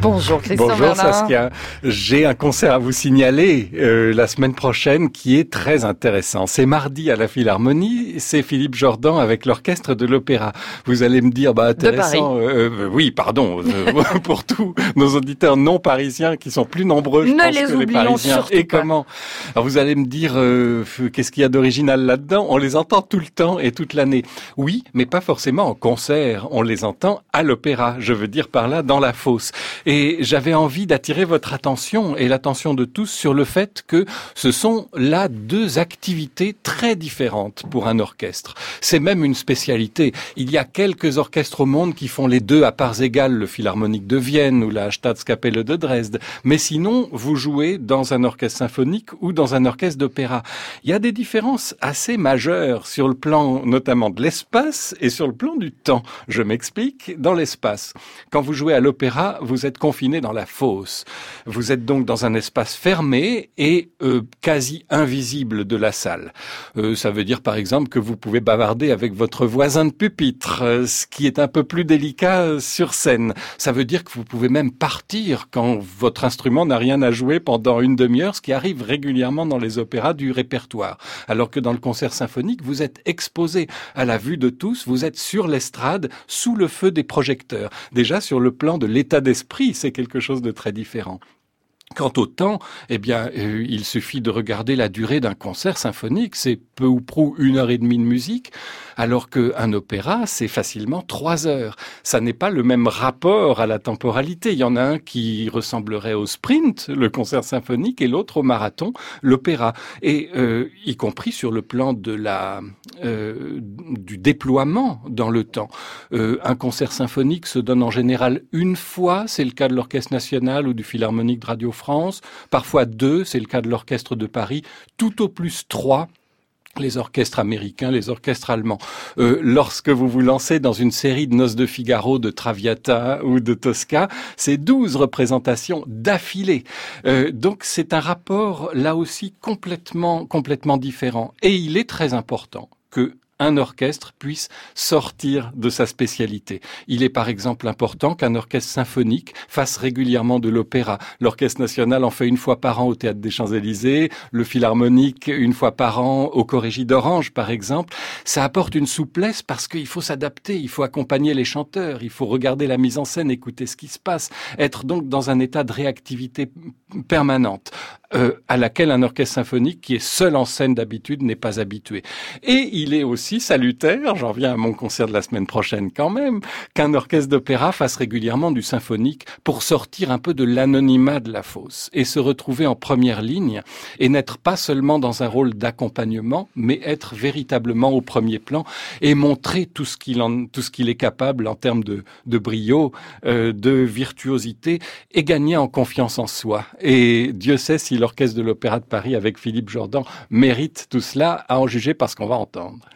Bonjour Christian Bonjour Saskia. J'ai un concert à vous signaler euh, la semaine prochaine qui est très intéressant. C'est mardi à la Philharmonie. C'est Philippe Jordan avec l'orchestre de l'Opéra. Vous allez me dire, bah intéressant. Euh, euh, oui, pardon pour tous nos auditeurs non parisiens qui sont plus nombreux, je ne pense, les que les parisiens. Et comment Alors vous allez me dire, qu'est-ce qu'il y a d'original là-dedans? On les entend tout le temps et toute l'année. Oui, mais pas forcément en concert. On les entend à l'opéra. Je veux dire par là dans la fosse. Et j'avais envie d'attirer votre attention et l'attention de tous sur le fait que ce sont là deux activités très différentes pour un orchestre. C'est même une spécialité. Il y a quelques orchestres au monde qui font les deux à parts égales, le Philharmonique de Vienne ou la Staatskapelle de Dresde. Mais sinon, vous jouez dans un orchestre symphonique ou dans un orchestre d'opéra. Il y a des différences assez majeures sur le plan notamment de l'espace et sur le plan du temps. Je m'explique. Dans l'espace, quand vous jouez à l'opéra, vous êtes confiné dans la fosse. Vous êtes donc dans un espace fermé et euh, quasi invisible de la salle. Euh, ça veut dire par exemple que vous pouvez bavarder avec votre voisin de pupitre, euh, ce qui est un peu plus délicat sur scène. Ça veut dire que vous pouvez même partir quand votre instrument n'a rien à jouer pendant une demi-heure, ce qui arrive régulièrement dans les opéras du répertoire. Alors que dans le concert symphonique, vous êtes exposé à la vue de tous, vous êtes sur l'estrade, sous le feu des projecteurs. Déjà sur le plan de l'état d'esprit c'est quelque chose de très différent. Quant au temps, eh bien, euh, il suffit de regarder la durée d'un concert symphonique. C'est peu ou prou une heure et demie de musique, alors qu'un opéra, c'est facilement trois heures. Ça n'est pas le même rapport à la temporalité. Il y en a un qui ressemblerait au sprint, le concert symphonique, et l'autre au marathon, l'opéra. Et euh, y compris sur le plan de la euh, du déploiement dans le temps. un concert symphonique se donne en général une fois. C'est le cas de l'Orchestre national ou du Philharmonique de Radio France, parfois deux, c'est le cas de l'Orchestre de Paris, tout au plus trois les orchestres américains, les orchestres allemands. Euh, lorsque vous vous lancez dans une série de Noces de Figaro, de Traviata ou de Tosca, c'est douze représentations d'affilée. Euh, donc c'est un rapport là aussi complètement complètement différent. Et il est très important que un orchestre puisse sortir de sa spécialité. Il est par exemple important qu'un orchestre symphonique fasse régulièrement de l'opéra. L'Orchestre national en fait une fois par an au Théâtre des Champs-Élysées, le Philharmonique une fois par an au Corrégie d'Orange par exemple. Ça apporte une souplesse parce qu'il faut s'adapter, il faut accompagner les chanteurs, il faut regarder la mise en scène, écouter ce qui se passe, être donc dans un état de réactivité permanente. Euh, à laquelle un orchestre symphonique qui est seul en scène d'habitude n'est pas habitué. Et il est aussi salutaire, j'en viens à mon concert de la semaine prochaine quand même, qu'un orchestre d'opéra fasse régulièrement du symphonique pour sortir un peu de l'anonymat de la fosse et se retrouver en première ligne et n'être pas seulement dans un rôle d'accompagnement, mais être véritablement au premier plan et montrer tout ce qu'il en, tout ce qu'il est capable en termes de, de brio, euh, de virtuosité et gagner en confiance en soi. Et Dieu sait l'orchestre de l'Opéra de Paris avec Philippe Jordan mérite tout cela, à en juger parce qu'on va entendre.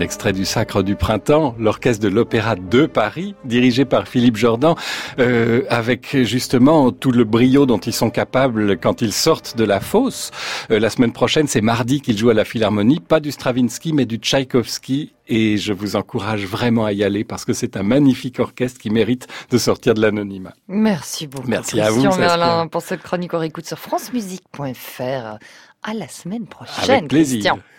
Extrait du Sacre du Printemps, l'orchestre de l'Opéra de Paris, dirigé par Philippe Jordan, euh, avec justement tout le brio dont ils sont capables quand ils sortent de la fosse. Euh, la semaine prochaine, c'est mardi qu'ils jouent à la Philharmonie, pas du Stravinsky, mais du Tchaïkovski. Et je vous encourage vraiment à y aller parce que c'est un magnifique orchestre qui mérite de sortir de l'anonymat. Merci beaucoup. Merci à vous. Merlin pour cette chronique on écoute sur francemusique.fr. À la semaine prochaine. Avec plaisir. Christian.